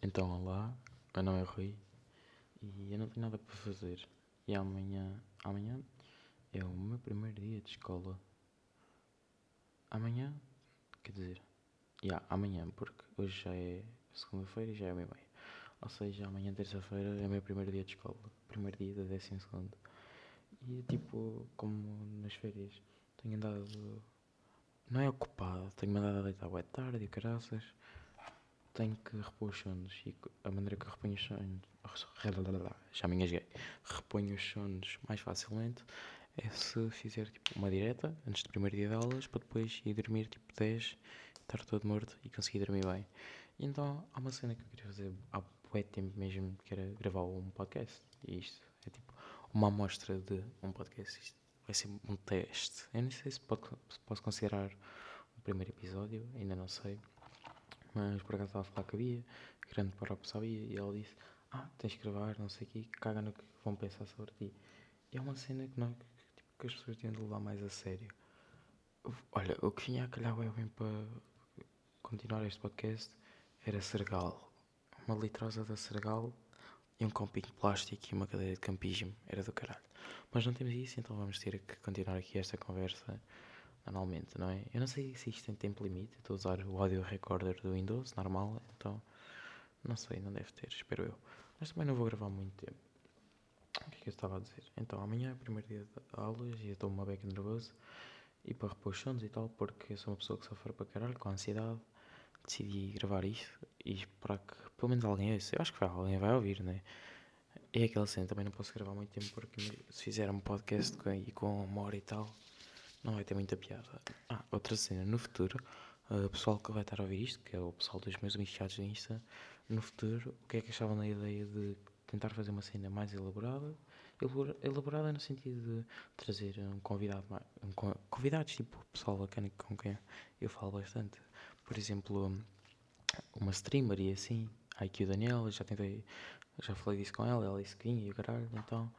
Então, olá, meu nome é Rui e eu não tenho nada para fazer. E amanhã, amanhã é o meu primeiro dia de escola. Amanhã, quer dizer, yeah, amanhã, porque hoje já é segunda-feira e já é meia meia. Ou seja, amanhã, terça-feira, é o meu primeiro dia de escola, primeiro dia da décimo segundo. E tipo, como nas férias, tenho andado, não é ocupado, tenho andado a deitar boa tarde e caraças tenho que repor os sonos e a maneira que eu reponho os sonos já me engasguei. Reponho os sonos mais facilmente é se fizer tipo uma direta antes do primeiro dia de aulas para depois ir dormir tipo 10 estar todo morto e conseguir dormir bem. E então há uma cena que eu queria fazer há muito tempo mesmo que era gravar um podcast. E isto é tipo uma amostra de um podcast. Isto vai ser um teste. Eu não sei se, pode, se posso considerar o primeiro episódio ainda não sei mas por acaso estava a falar que havia, grande para sabia, e ela disse: Ah, tens que gravar, não sei o quê, caga no que vão pensar sobre ti. E é uma cena que, não, que, tipo, que as pessoas têm de levar mais a sério. Olha, o que vinha a calhar bem para continuar este podcast era Sergal. Uma litrosa da Sergal e um copinho de plástico e uma cadeira de campismo. Era do caralho. Mas não temos isso, então vamos ter que continuar aqui esta conversa normalmente, não é? Eu não sei se isto tem tempo limite, estou a usar o audio recorder do Windows, normal, então não sei, não deve ter, espero eu. Mas também não vou gravar muito tempo. O que é que eu estava a dizer? Então, amanhã é o primeiro dia de aulas e eu estou uma beca nervoso e para repor os e tal, porque eu sou uma pessoa que sofre para caralho com ansiedade. Decidi gravar isto e esperar que pelo menos alguém ouça. Eu acho que vai, alguém vai ouvir, né? É aquela cena, também não posso gravar muito tempo porque se fizer um podcast com, e com uma hora e tal, não vai ter muita piada. Ah, outra cena, no futuro, uh, o pessoal que vai estar a ouvir isto, que é o pessoal dos meus amigos do Insta, no futuro, o que é que achavam da ideia de tentar fazer uma cena mais elaborada? Elaborada no sentido de trazer um convidado, um, convidados tipo pessoal bacana com quem eu falo bastante. Por exemplo, uma streamer e assim, a IQ Daniela, já tentei, já falei disso com ela, ela disse que vinha e o caralho, então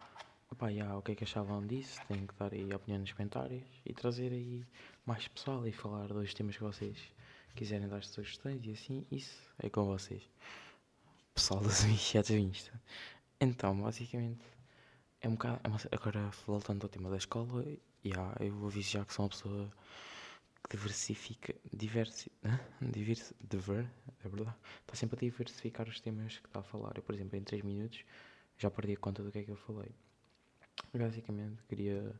Opa, yeah, o que é que achavam disso? Tenho que dar aí a opinião nos comentários e trazer aí mais pessoal e falar dos temas que vocês quiserem dar sugestões e assim, isso é com vocês. Pessoal das iniciadas Insta. Então, basicamente, é um bocado. É uma, agora, voltando ao tema da escola, yeah, eu aviso já que sou uma pessoa que diversifica. Diversi, divers, diver, é verdade. Está sempre a diversificar os temas que está a falar. Eu, por exemplo, em 3 minutos já perdi a conta do que é que eu falei. Basicamente, queria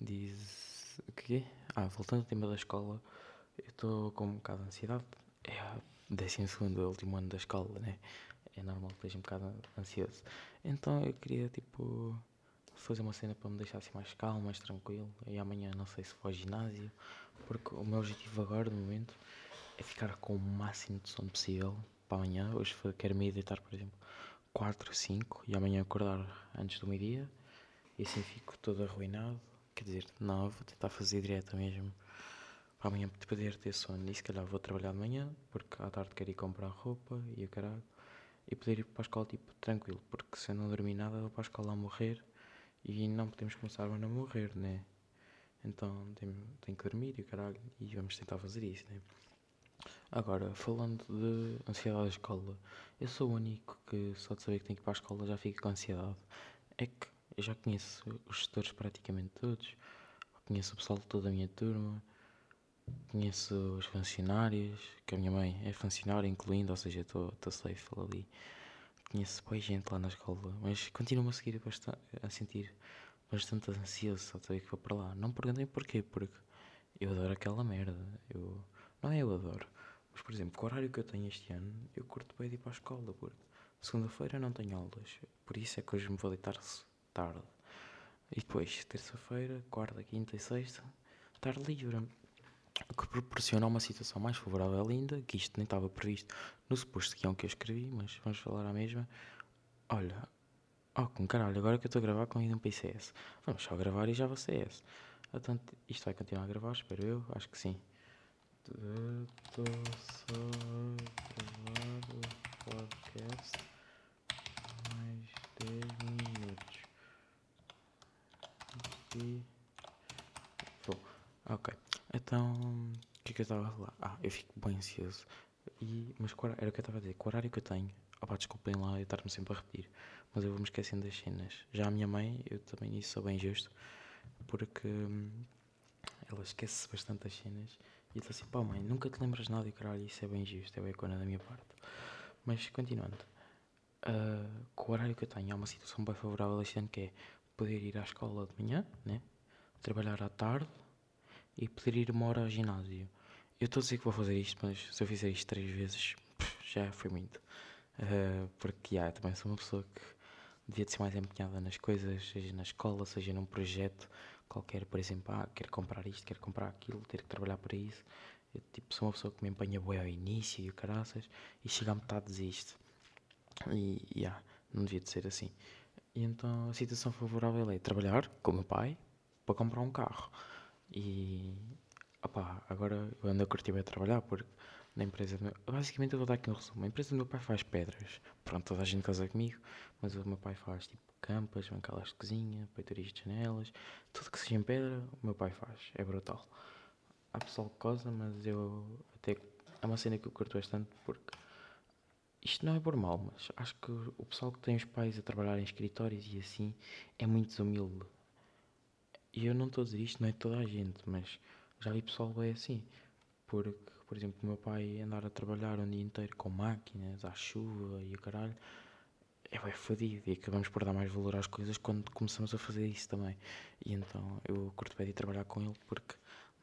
dizer. O? Ah, voltando ao tema da escola, eu estou com um bocado de ansiedade. É décimo segundo, é o último ano da escola, né? É normal que esteja um bocado ansioso. Então eu queria, tipo, fazer uma cena para me deixar assim mais calmo, mais tranquilo. E amanhã não sei se vou ao ginásio, porque o meu objetivo agora, no momento, é ficar com o máximo de sono possível para amanhã. Hoje quero me deitar, por exemplo, 4, 5 e amanhã acordar antes do meio-dia e assim fico todo arruinado. Quer dizer, não, vou tentar fazer direto mesmo para amanhã poder ter sono. E se calhar vou trabalhar de manhã, porque à tarde quero ir comprar roupa e o caralho. E poder ir para a escola tipo tranquilo, porque se eu não dormir nada vou para a escola a morrer e não podemos começar a morrer, né? Então tenho, tenho que dormir e o caralho, e vamos tentar fazer isso, né? Agora, falando de ansiedade da escola, eu sou o único que só de saber que tenho que ir para a escola já fica com ansiedade. É que eu já conheço os gestores praticamente todos, conheço o pessoal de toda a minha turma, conheço os funcionários, que a minha mãe é funcionária, incluindo, ou seja, estou safe ali. Conheço boa gente lá na escola, mas continuo a seguir a sentir bastante ansioso só saber que vou para lá. Não perguntem porquê, porque eu adoro aquela merda. Eu, não é eu adoro, mas por exemplo, com o horário que eu tenho este ano, eu curto bem de ir para a escola, porque segunda-feira não tenho aulas, por isso é que hoje me vou deitar tarde. E depois, terça-feira, quarta, quinta e sexta, estar livre. O que proporciona uma situação mais favorável ainda, que isto nem estava previsto no suposto guião que eu escrevi, mas vamos falar à mesma. Olha, oh com caralho, agora que eu estou a gravar com um PCS. Vamos só gravar e já vai CS. Portanto, isto vai continuar a gravar, espero eu, acho que sim. Estou só a gravar o podcast mais 10 minutos e. Vou. Ok. Então. O que é que eu estava a falar? Ah, eu fico bem ansioso. E, mas era o que eu estava a dizer, o horário que eu tenho, opá, desculpem lá eu estar-me sempre a repetir, mas eu vou-me esquecendo das cenas. Já a minha mãe, eu também nisso sou bem justo, porque hum, ela esquece bastante das cenas e eu estou assim, pá mãe, nunca te lembras nada e caralho, isso é bem justo, é bem cona da minha parte. Mas continuando, ah, com o horário que eu tenho, há uma situação bem favorável este ano que é poder ir à escola de manhã, né? trabalhar à tarde e poder ir uma hora ao ginásio. Eu estou a dizer que vou fazer isto, mas se eu fizer isto três vezes, já foi muito. Ah, porque yeah, também sou uma pessoa que devia de ser mais empenhada nas coisas, seja na escola, seja num projeto qualquer, por exemplo, ah, quero comprar isto, quero comprar aquilo, ter que trabalhar para isso. Eu tipo, sou uma pessoa que me empenha bem ao início e o caraças, e chega a metade desisto. E yeah, não devia de ser assim. E então a situação favorável é trabalhar com o meu pai para comprar um carro. E opá, agora eu ando a curtir bem a trabalhar porque na empresa do meu, basicamente eu vou dar aqui um resumo. A empresa do meu pai faz pedras. Pronto, toda a gente casa comigo, mas o meu pai faz tipo campas, bancadas de cozinha, peitorias de janelas, tudo que seja em pedra, o meu pai faz. É brutal. Há pessoal que cosa, mas eu até é uma cena que eu curto bastante porque isto não é por mal, mas acho que o pessoal que tem os pais a trabalhar em escritórios e assim é muito desumilde. E eu não estou a dizer isto, não é toda a gente, mas já vi pessoal bem assim. Porque, por exemplo, o meu pai andar a trabalhar um dia inteiro com máquinas, à chuva e o caralho, é bem fodido. E acabamos por dar mais valor às coisas quando começamos a fazer isso também. E então eu curto bem de trabalhar com ele porque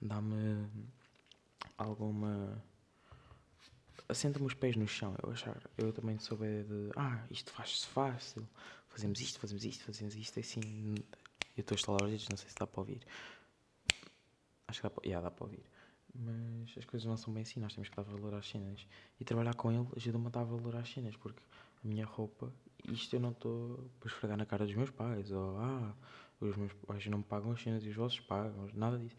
dá-me alguma assenta-me os pés no chão. Eu achar, eu também soube de, ah, isto faz-se fácil, fazemos isto, fazemos isto, fazemos isto, é assim. Eu estou a estalar os dedos, não sei se dá para ouvir. Acho que dá para, yeah, dá para ouvir. Mas as coisas não são bem assim, nós temos que dar valor às cenas. E trabalhar com ele ajuda-me a dar valor às cenas, porque a minha roupa, isto eu não estou para esfregar na cara dos meus pais, ou ah, os meus pais não me pagam as cenas e os vossos pagam, nada disso.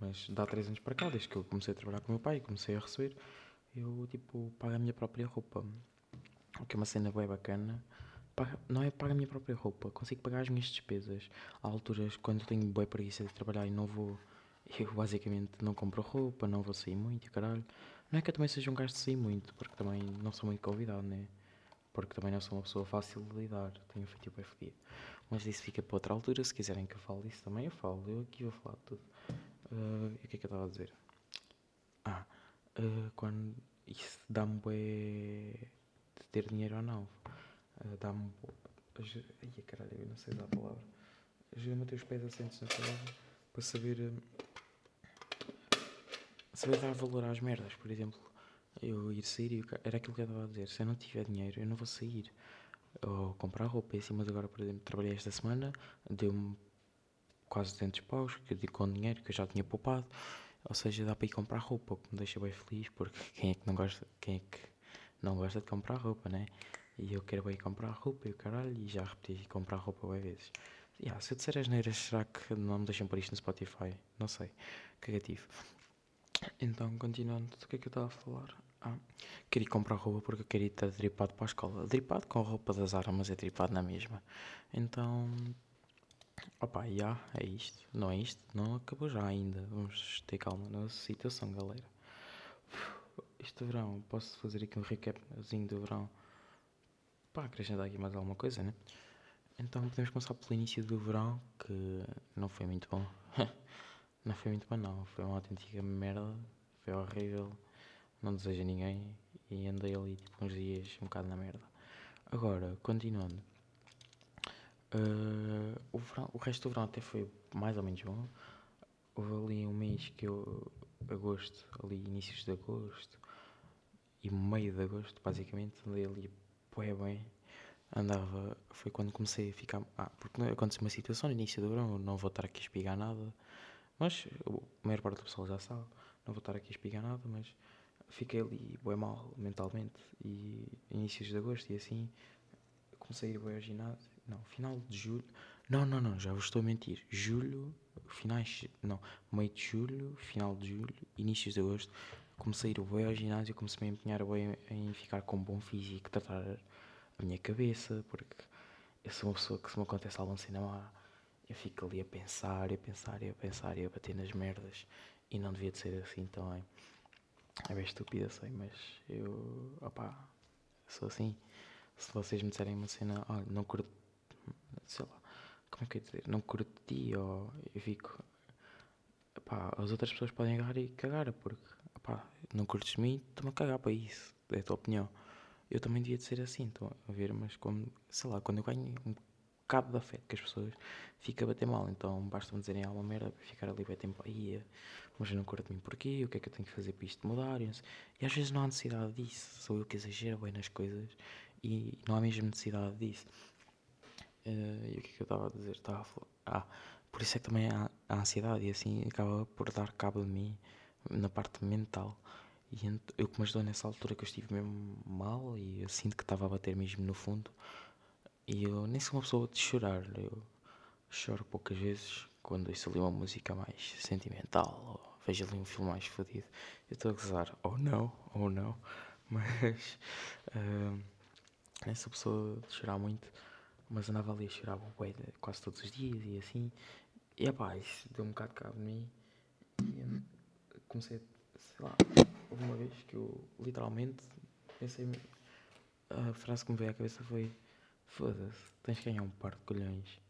Mas dá três anos para cá, desde que eu comecei a trabalhar com o meu pai e comecei a receber, eu tipo pago a minha própria roupa. O que é uma cena bem bacana. Paga- não é pago a minha própria roupa, consigo pagar as minhas despesas. Há alturas quando tenho boa preguiça de trabalhar e não vou. Eu basicamente não compro roupa, não vou sair muito caralho. Não é que eu também seja um gajo de sair muito, porque também não sou muito convidado, né? Porque também não sou uma pessoa fácil de lidar, tenho feitiço bem fedido. Mas isso fica para outra altura, se quiserem que eu fale disso também eu falo. Eu aqui vou falar de tudo. Ah, e o que é que eu estava a dizer? Ah, ah, quando isso dá-me bué de ter dinheiro ou não. Ah, dá-me. Ai, caralho, eu não sei dar a palavra. Ajuda-me a ter os pés assentos na palavra para saber. ah, saber dar valor às merdas, por exemplo. Eu ir sair era aquilo que eu estava a dizer. Se eu não tiver dinheiro, eu não vou sair. Ou comprar roupa e assim, mas agora, por exemplo, trabalhei esta semana, deu-me quase 200 paus, que com dinheiro que eu já tinha poupado. Ou seja, dá para ir comprar roupa, o que me deixa bem feliz, porque quem é que não gosta, quem é que não gosta de comprar roupa, né? E eu quero ir comprar roupa e o caralho, e já repeti comprar roupa bem vezes. Yeah, se eu disser as neiras, será que não me deixam pôr isto no Spotify? Não sei. Cagativo. Então, continuando, do que é que eu estava a falar? Ah, queria comprar roupa porque eu queria estar dripado para a escola. Dripado com roupa da Zara, mas é dripado na mesma. Então, Opa, já, é isto. Não é isto? Não acabou já ainda. Vamos ter calma na situação, galera. Este verão, posso fazer aqui um recapzinho do verão para acrescentar aqui mais alguma coisa, né? Então podemos começar pelo início do verão, que não foi muito bom. não foi muito bom, não. Foi uma autêntica merda. Foi horrível. Não desejo a ninguém. E andei ali tipo uns dias um bocado na merda. Agora, continuando. Uh, o, verão- o resto do verão até foi mais ou menos bom. Houve ali um mês que eu, agosto, ali inícios de agosto e meio de agosto, basicamente, andei ali bué bem. Andava, foi quando comecei a ficar. Ah, porque aconteceu uma situação no início do verão, não vou estar aqui a espigar nada, mas a maior parte do pessoal já sabe, não vou estar aqui a espigar nada, mas fiquei ali bué mal mentalmente e inícios de agosto e assim comecei a ir bem ao ginásio. Não, final de julho. Não, não, não, já vos estou a mentir. Julho, finais. Não, meio de julho, final de julho, inícios de agosto. Comecei a ir bem ao ginásio, comecei a empenhar bem em ficar com um bom físico, tratar a minha cabeça, porque eu sou uma pessoa que se me acontece algum cinema, eu fico ali a pensar, a pensar, a pensar, e a bater nas merdas. E não devia de ser assim também. É bem estúpida, sei, mas eu. opá, sou assim. Se vocês me disserem uma cena, olha, não curto. Sei lá, como é que eu ia dizer? Não curto ti, ou eu fico. opá, as outras pessoas podem agarrar e cagar, porque, opá, não curtes de mim, estou-me a cagar para isso, é a tua opinião. Eu também devia de ser assim, estão a ver, mas como, sei lá, quando eu ganho um bocado de afeto com as pessoas, fica a bater mal. Então basta-me dizerem alguma merda para ficar ali bem tempo aí, mas eu não curto de mim porquê, o que é que eu tenho que fazer para isto mudar? E, e às vezes não há necessidade disso, sou eu que exagero bem nas coisas e não há mesmo necessidade disso. Uh, e o que é que eu estava a dizer? Estava a falar. Ah, por isso é que também há a ansiedade e assim acaba por dar cabo de mim na parte mental. E eu que me ajudou nessa altura que eu estive mesmo mal e eu sinto que estava a bater mesmo no fundo. E eu nem sou uma pessoa de chorar, eu choro poucas vezes quando ouço ali uma música mais sentimental ou vejo ali um filme mais fodido. Eu estou a gozar, ou oh, não, ou oh, não, mas uh, nem sou pessoa de chorar muito, mas andava ali a chorar bué, quase todos os dias e assim. E pá, isso deu um bocado de cabo de mim e comecei, sei lá, houve uma vez que eu literalmente pensei, a frase que me veio à cabeça foi Foda-se, tens que ganhar um par de colhões.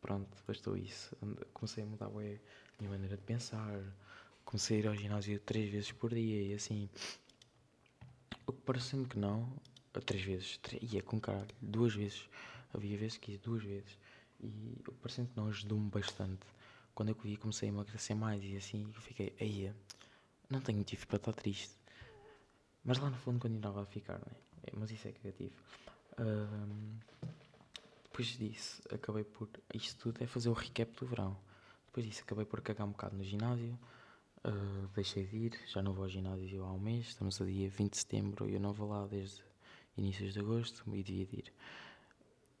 Pronto, bastou isso. Comecei a mudar ué, a minha maneira de pensar. Comecei a ir ao ginásio três vezes por dia e assim. O que parecendo que não, três vezes, três, ia com caralho, duas vezes. Havia vezes que ia duas vezes. E o que não ajudou-me bastante. Quando eu vi, comecei a emagrecer mais e assim fiquei, aí, não tenho motivo para estar triste. Mas lá no fundo continuava a ficar, né? Mas isso é criativo depois disso, acabei por. Isto tudo é fazer o recap do verão. Depois disso, acabei por cagar um bocado no ginásio. Uh, deixei de ir, já não vou ao ginásio há um mês. Estamos a dia 20 de setembro e eu não vou lá desde inícios de agosto e devia de ir.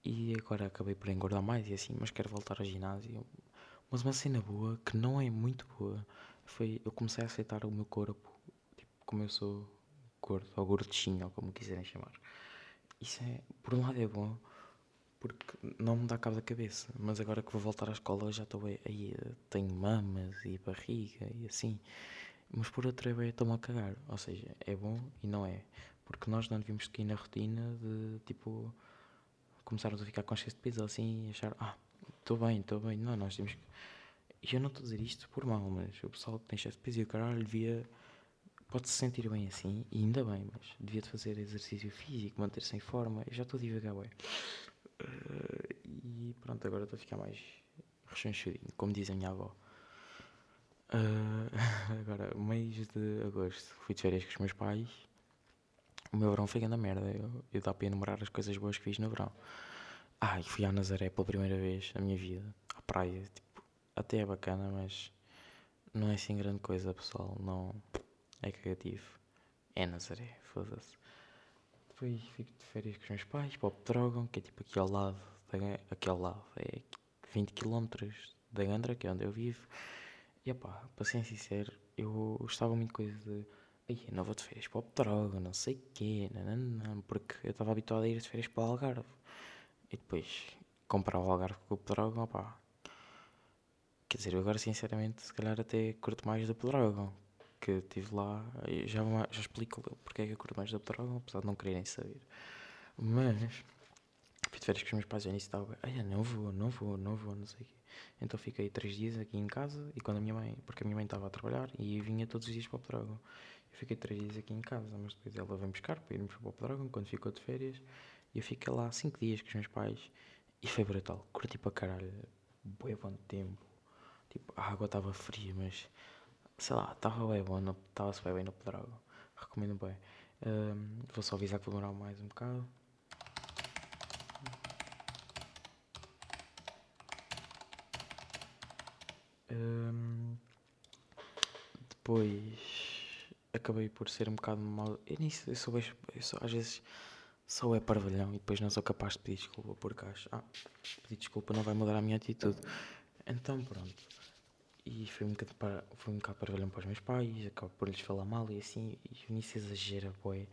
E agora acabei por engordar mais e assim, mas quero voltar ao ginásio. Mas uma cena boa, que não é muito boa, foi eu comecei a aceitar o meu corpo, tipo, como eu sou gordo, ou gordinho, ou como quiserem chamar. Isso é, por um lado é bom, porque não me dá cabo da cabeça. Mas agora que vou voltar à escola já estou aí, tenho mamas e barriga e assim. Mas por outro é estou-me a cagar. Ou seja, é bom e não é. Porque nós não devíamos seguir na rotina de tipo começarmos a ficar conscientes de peso assim e achar, ah, estou bem, estou bem. Não, nós temos que. E eu não estou a dizer isto por mal, mas o pessoal que tem excesso de peso e o caralho devia pode se sentir bem assim, e ainda bem, mas devia de fazer exercício físico, manter-se em forma. Eu já estou devagar, ué. Uh, e pronto, agora estou a ficar mais rechonchudinho, como diz a minha avó. Uh, agora, mês de agosto, fui de férias com os meus pais. O meu verão foi grande merda. Eu, eu dá para enumerar as coisas boas que fiz no verão. Ah, e fui à Nazaré pela primeira vez na minha vida, à praia. Tipo, até é bacana, mas não é assim grande coisa, pessoal. Não é cagativo. É Nazaré, foda-se. Depois fico de férias com os meus pais para o Pedrógão, que é tipo aqui ao lado, da, aqui ao lado, é 20 km da Gandra, que é onde eu vivo. E opá, para ser sincero, eu gostava muito de coisa de. Eu não vou de férias para o Pedrógão, não sei o quê, não, porque eu estava habituado a ir de férias para o Algarve. E depois comprava o Algarve com o Pedrógão, opá. Quer dizer, eu agora sinceramente, se calhar até curto mais do Pedrógão, que estive lá, já, já explico porque é que eu curto mais da Pedrógão, apesar de não quererem saber. Mas, fui de férias com os meus pais e nisso estava, não vou, não vou, não vou, não sei o quê. Então fiquei três dias aqui em casa e quando a minha mãe, porque a minha mãe estava a trabalhar e vinha todos os dias para o Pedrógão. Eu fiquei três dias aqui em casa, mas depois ela veio buscar para irmos para o Pedrógão quando ficou de férias. E eu fiquei lá cinco dias com os meus pais e foi brutal. Curti para caralho, bué bom tempo. Tipo, a água estava fria, mas sei lá, estava bem bom, estava-se bem, bem no Pedrógão. Recomendo bem. Um, vou só avisar que vou demorar mais um bocado. Um, depois acabei por ser um bocado mal. Eu, nisso, eu, sou, eu sou às vezes sou é parvalhão e depois não sou capaz de pedir desculpa porque acho, ah, pedir desculpa não vai mudar a minha atitude. Então pronto. E foi um bocado para, foi um bocado para velhão para os meus pais, acabo por lhes falar mal e assim, e o nisso exagera, boé.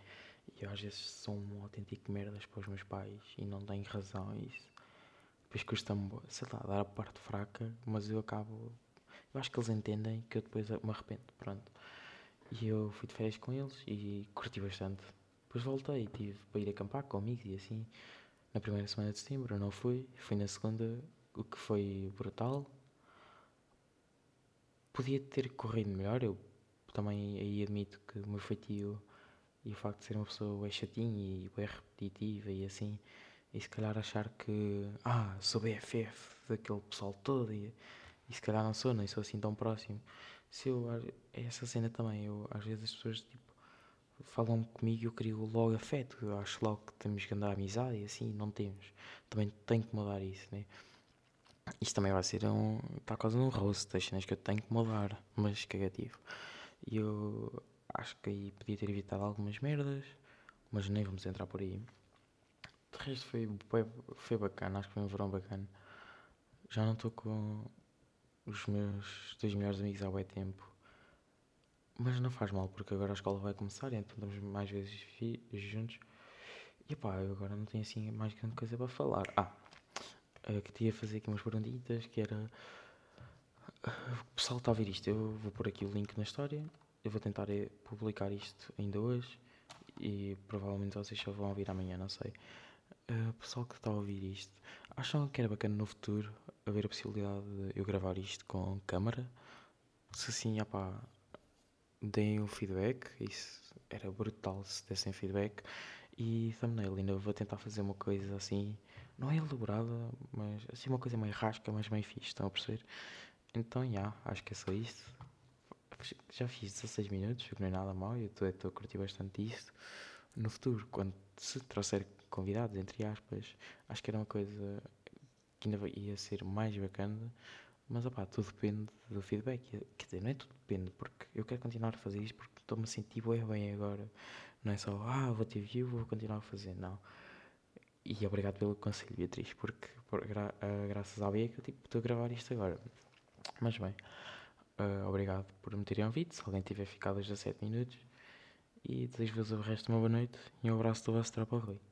E eu às vezes sou um autêntico merdas para os meus pais e não tenho razão isso. Depois custa-me, sei lá, dar a parte fraca, mas eu acabo. Eu acho que eles entendem que eu depois me arrependo, pronto. E eu fui de férias com eles e curti bastante. Depois voltei, tive para ir acampar com amigos e assim. Na primeira semana de setembro não fui, fui na segunda, o que foi brutal. Podia ter corrido melhor, eu também aí admito que o meu feitio e o facto de ser uma pessoa é chatinha e bem repetitiva e assim, e se calhar achar que, ah, sou BFF daquele pessoal todo e, e se calhar não sou, nem sou assim tão próximo. Se eu, é essa cena também, eu, às vezes as pessoas tipo, falam comigo e eu crio logo afeto, eu acho logo que temos que andar amizade e assim, não temos. Também tenho que mudar isso, né? Isto também vai ser um. Está quase um roast das cenas que eu tenho que mudar, mas cagativo. E eu acho que aí podia ter evitado algumas merdas, mas nem vamos entrar por aí. De resto foi, foi, foi bacana, acho que foi um verão bacana. Já não estou com os meus dois melhores amigos há bem tempo. Mas não faz mal, porque agora a escola vai começar, então estamos mais vezes juntos. E pá, eu agora não tenho assim mais grande coisa para falar. Ah, uh, que tinha fazer aqui umas perguntitas, que era... Uh, o pessoal está a ver isto, eu vou pôr aqui o link na história. Eu vou tentar eh, publicar isto ainda hoje. E provavelmente vocês só vão ouvir amanhã, não sei. Uh, pessoal que está a ouvir isto, acham que era bacana no futuro haver a possibilidade de eu gravar isto com câmara? Se sim, pá, deem o feedback. Isso era brutal se dessem feedback. E thumbnail, ainda vou tentar fazer uma coisa assim, não é elaborada, mas assim uma coisa meio rasca, mas meio fixe, estão a perceber? Então, já, yeah, acho que é só isto. Já fiz 16 minutos, que não é nada mal, eu estou a curtir bastante isto. No futuro, quando se trouxer convidados, entre aspas, acho que era uma coisa que ainda ia ser mais bacana, mas opá, tudo depende do feedback. Quer dizer, não é tudo depende, porque eu quero continuar a fazer isto porque estou-me a sentir bem, agora. Não é só, ah, vou ter view, vou continuar a fazer, não. E obrigado pelo conselho, Beatriz, porque por, gra uh, graças à Bia que eu tipo, estou a gravar isto agora. Mas bem, uh, obrigado por me terem ouvido. Se alguém tiver ficado a 17 minutos, e desejo-vos o resto de uma boa noite e um abraço do vosso tropa Rui.